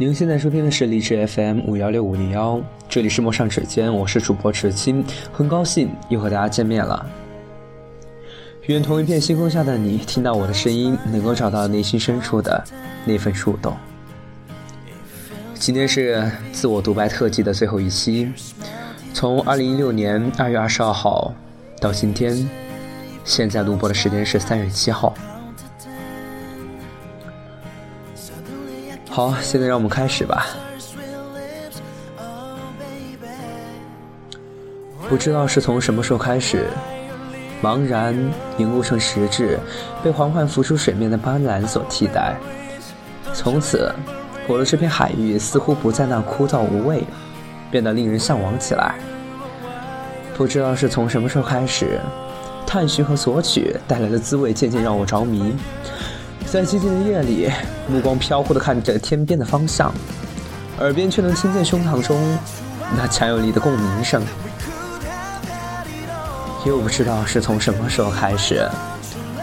您现在收听的是荔枝 FM 五幺六五零幺，这里是陌上指尖，我是主播池青，很高兴又和大家见面了。愿同一片星空下的你，听到我的声音，能够找到内心深处的那份触动。今天是自我独白特辑的最后一期，从二零一六年二月二十二号到今天，现在录播的时间是三月七号。好，现在让我们开始吧。不知道是从什么时候开始，茫然凝固成实质，被缓缓浮出水面的斑斓所替代。从此，我的这片海域似乎不再那枯燥无味，变得令人向往起来。不知道是从什么时候开始，探寻和索取带来的滋味渐渐让我着迷。在寂静的夜里，目光飘忽地看着天边的方向，耳边却能听见胸膛中那强有力的共鸣声。又不知道是从什么时候开始，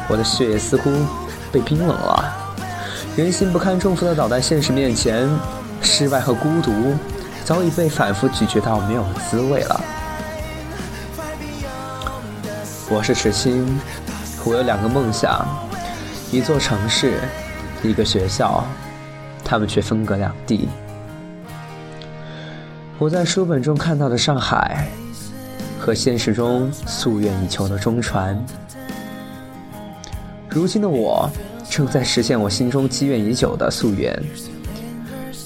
我的血液似乎被冰冷了。人心不堪重负地倒在现实面前，失败和孤独早已被反复咀嚼到没有滋味了。我是池青，我有两个梦想。一座城市，一个学校，他们却分隔两地。我在书本中看到的上海，和现实中夙愿已求的中传。如今的我，正在实现我心中积怨已久的夙愿。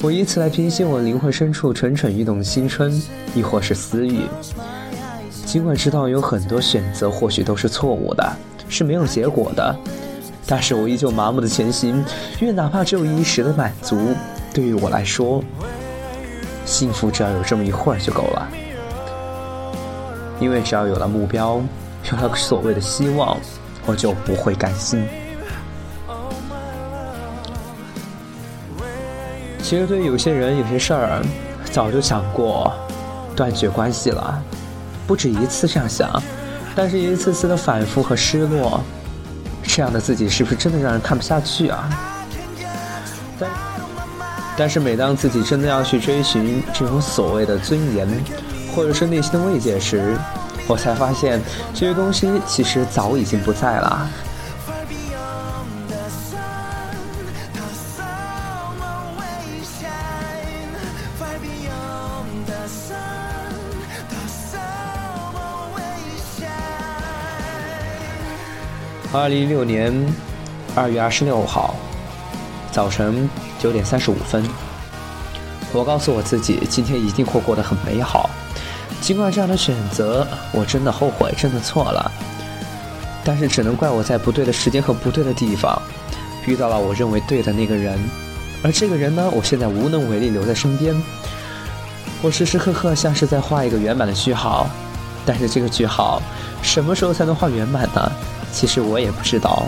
我以此来平息我灵魂深处蠢蠢欲动的青春，亦或是私欲。尽管知道有很多选择或许都是错误的，是没有结果的。但是我依旧麻木的前行，因为哪怕只有一时的满足，对于我来说，幸福只要有这么一会儿就够了。因为只要有了目标，有了所谓的希望，我就不会甘心。其实对于有些人、有些事儿，早就想过断绝关系了，不止一次这样想，但是一次次的反复和失落。这样的自己是不是真的让人看不下去啊？但但是每当自己真的要去追寻这种所谓的尊严，或者是内心的慰藉时，我才发现这些东西其实早已经不在了。二零一六年二月二十六号早晨九点三十五分，我告诉我自己，今天一定会过得很美好。尽管这样的选择，我真的后悔，真的错了。但是只能怪我在不对的时间和不对的地方，遇到了我认为对的那个人。而这个人呢，我现在无能为力留在身边。我时时刻刻像是在画一个圆满的句号，但是这个句号什么时候才能画圆满呢？其实我也不知道。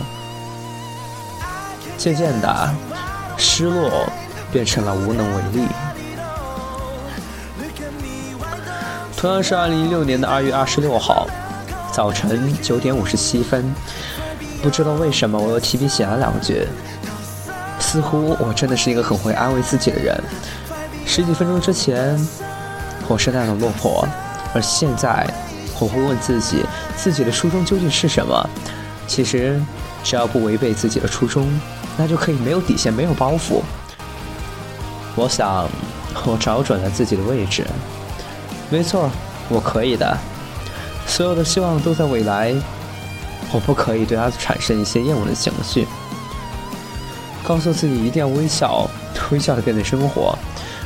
渐渐的，失落变成了无能为力。同样是二零一六年的二月二十六号早晨九点五十七分，不知道为什么我又提笔写了两句。似乎我真的是一个很会安慰自己的人。十几分钟之前，我是那样落魄，而现在。我会问自己，自己的初衷究竟是什么？其实，只要不违背自己的初衷，那就可以没有底线，没有包袱。我想，我找准了自己的位置。没错，我可以的。所有的希望都在未来。我不可以对他产生一些厌恶的情绪。告诉自己一定要微笑，微笑的面对生活，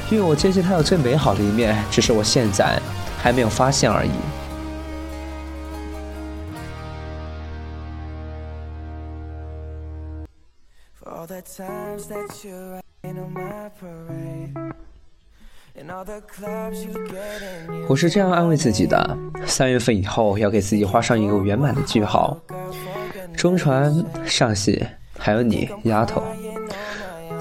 因为我坚信它有最美好的一面，只是我现在还没有发现而已。我是这样安慰自己的：三月份以后要给自己画上一个圆满的句号。中传、上戏，还有你，丫头，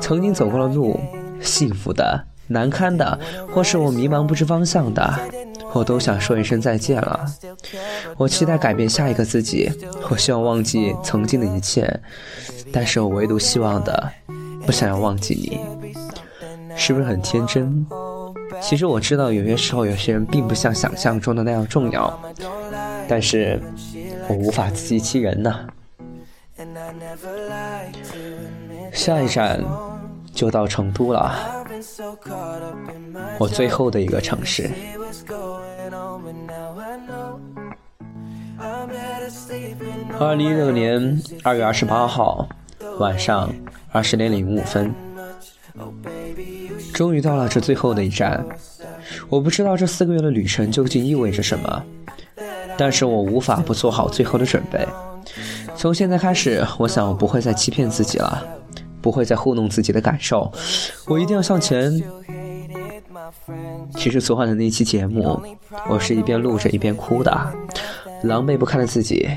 曾经走过的路，幸福的、难堪的，或是我迷茫不知方向的，我都想说一声再见了。我期待改变下一个自己，我希望忘记曾经的一切。但是我唯独希望的，不想要忘记你。是不是很天真？其实我知道，有些时候有些人并不像想象中的那样重要，但是我无法自欺欺人呐。下一站就到成都了，我最后的一个城市。二零一六年二月二十八号晚上二十点零五分，终于到了这最后的一站。我不知道这四个月的旅程究竟意味着什么，但是我无法不做好最后的准备。从现在开始，我想我不会再欺骗自己了，不会再糊弄自己的感受，我一定要向前。其实昨晚的那期节目，我是一边录着一边哭的，狼狈不堪的自己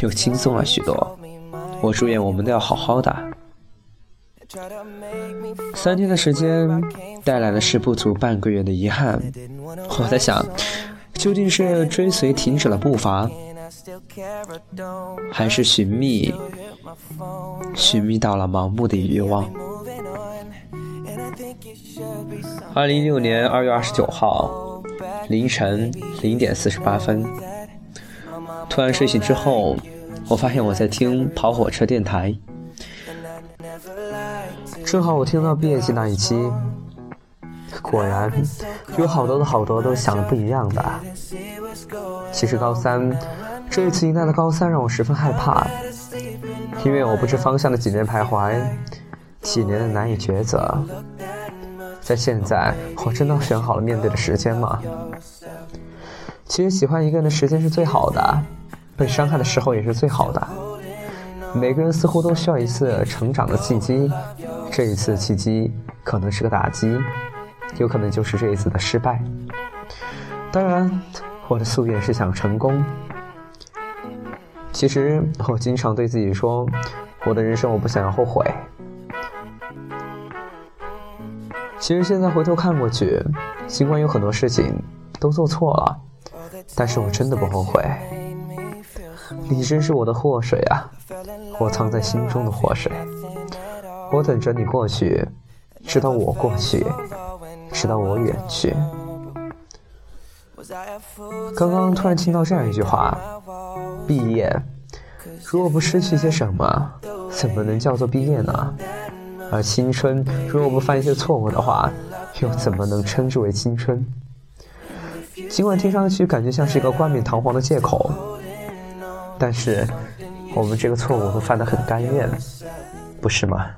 又轻松了许多。我祝愿我们都要好好的。三天的时间带来的是不足半个月的遗憾。我在想，究竟是追随停止了步伐，还是寻觅寻觅到了盲目的欲望？二零一六年二月二十九号凌晨零点四十八分，突然睡醒之后，我发现我在听跑火车电台。正好我听到毕业季那一期，果然有好多的好多都想的不一样的。其实高三这一次迎来的高三让我十分害怕，因为我不知方向的几年徘徊，几年的难以抉择，在现在我真的选好了面对的时间吗？其实喜欢一个人的时间是最好的，被伤害的时候也是最好的。每个人似乎都需要一次成长的契机。这一次契机可能是个打击，有可能就是这一次的失败。当然，我的夙愿是想成功。其实我经常对自己说，我的人生我不想要后悔。其实现在回头看过去，尽管有很多事情都做错了，但是我真的不后悔。你真是我的祸水啊，我藏在心中的祸水。我等着你过去，直到我过去，直到我远去。刚刚突然听到这样一句话：毕业，如果不失去些什么，怎么能叫做毕业呢？而青春，如果不犯一些错误的话，又怎么能称之为青春？尽管听上去感觉像是一个冠冕堂皇的借口，但是我们这个错误都犯得很甘愿，不是吗？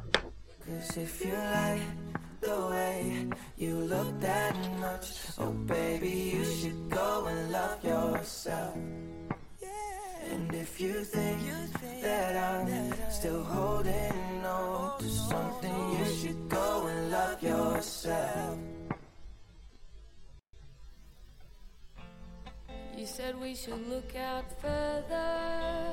Said we should look out further.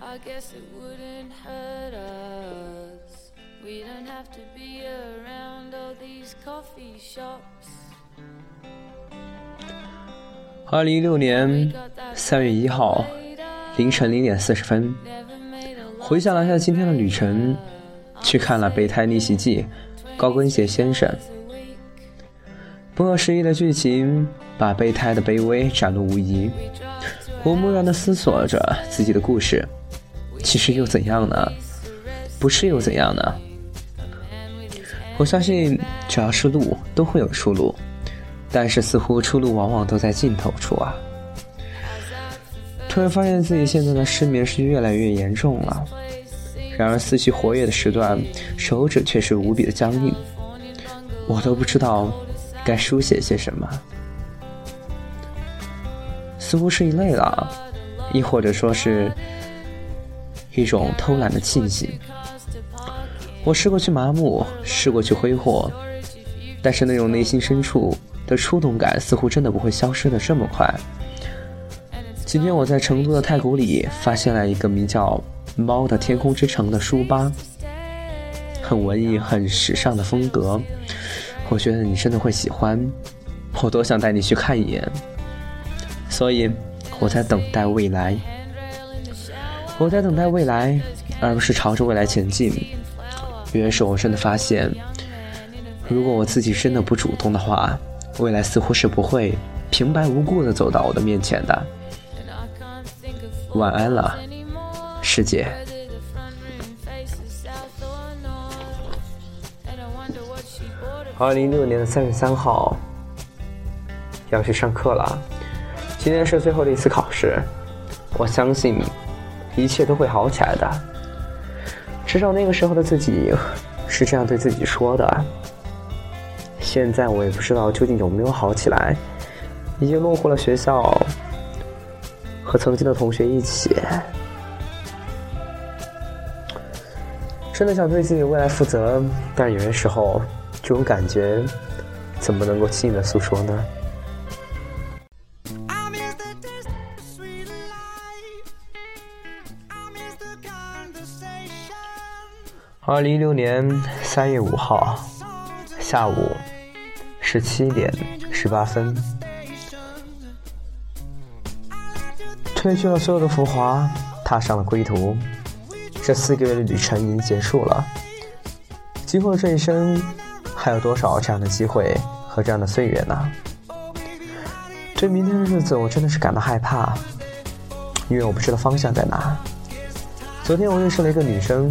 I guess it wouldn't hurt us. We don't have to be around all these coffee shops. 二零一六年三月一号凌晨零点四十分，回想了一下今天的旅程，去看了《备胎逆袭记》，高跟鞋先生，不合时宜的剧情把备胎的卑微展露无遗。我木然的思索着自己的故事，其实又怎样呢？不是又怎样呢？我相信，只要是路，都会有出路，但是似乎出路往往都在尽头处啊！突然发现自己现在的失眠是越来越严重了，然而思绪活跃的时段，手指却是无比的僵硬，我都不知道该书写些什么，似乎是一累了，亦或者说是一种偷懒的庆幸。我试过去麻木，试过去挥霍，但是那种内心深处的触动感似乎真的不会消失的这么快。今天我在成都的太古里发现了一个名叫“猫的天空之城”的书吧，很文艺、很时尚的风格，我觉得你真的会喜欢，我多想带你去看一眼。所以我在等待未来，我在等待未来，而不是朝着未来前进。于是，我真的发现，如果我自己真的不主动的话，未来似乎是不会平白无故的走到我的面前的。晚安了，师姐。二零一六年的三月三号，要去上课了。今天是最后的一次考试，我相信一切都会好起来的。至少那个时候的自己是这样对自己说的。现在我也不知道究竟有没有好起来，已经落户了学校，和曾经的同学一起。真的想对自己的未来负责，但有些时候。这种感觉，怎么能够轻易的诉说呢？二零一六年三月五号下午十七点十八分，褪去了所有的浮华，踏上了归途。这四个月的旅程已经结束了，今后这一生。还有多少这样的机会和这样的岁月呢？对明天的日子，我真的是感到害怕，因为我不知道方向在哪。昨天我认识了一个女生，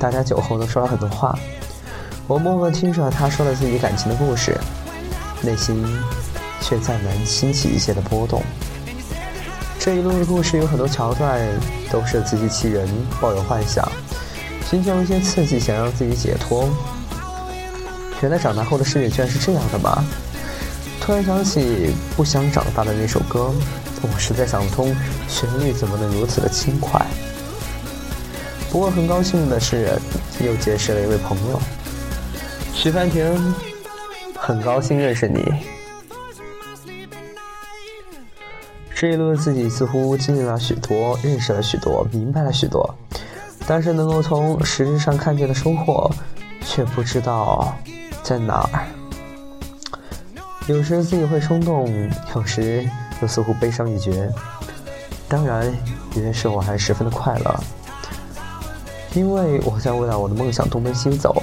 大家酒后都说了很多话，我默默听着她说了自己感情的故事，内心却再难兴起一些的波动。这一路的故事有很多桥段都是自欺欺人，抱有幻想，寻求一些刺激，想让自己解脱。原来长大后的世界居然是这样的吗？突然想起《不想长大》的那首歌，我实在想不通旋律怎么能如此的轻快。不过很高兴的是，又结识了一位朋友，徐凡婷，很高兴认识你。这一路的自己似乎经历了许多，认识了许多，明白了许多，但是能够从实质上看见的收获，却不知道。在哪儿？有时自己会冲动，有时又似乎悲伤欲绝。当然，有些时候我还十分的快乐，因为我在为了我的梦想东奔西走，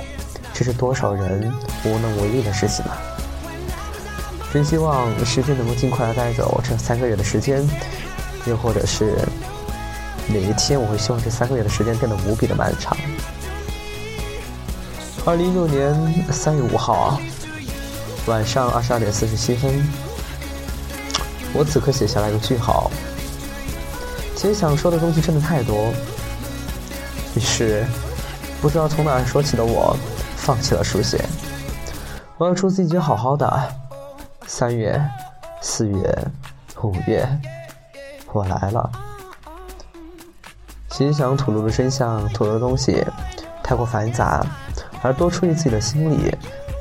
这是多少人无能为力的事情啊！真希望时间能够尽快的带走这三个月的时间，又或者是哪一天，我会希望这三个月的时间变得无比的漫长。二零一六年三月五号晚上二十二点四十七分，我此刻写下来一个句号。其实想说的东西真的太多，于是不知道从哪说起的我，放弃了书写。我要祝自己好好的。三月、四月、五月，我来了。其实想吐露的真相，吐露的东西太过繁杂。而多出于自己的心理，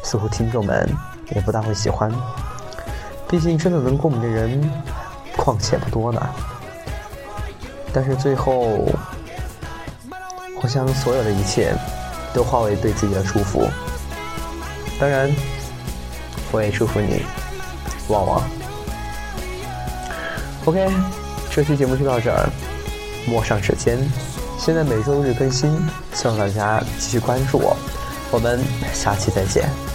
似乎听众们也不大会喜欢。毕竟真的能共鸣的人，况且不多呢。但是最后，我将所有的一切都化为对自己的祝福。当然，我也祝福你，旺旺。OK，这期节目就到这儿，陌上指尖，现在每周日更新，希望大家继续关注我。我们下期再见。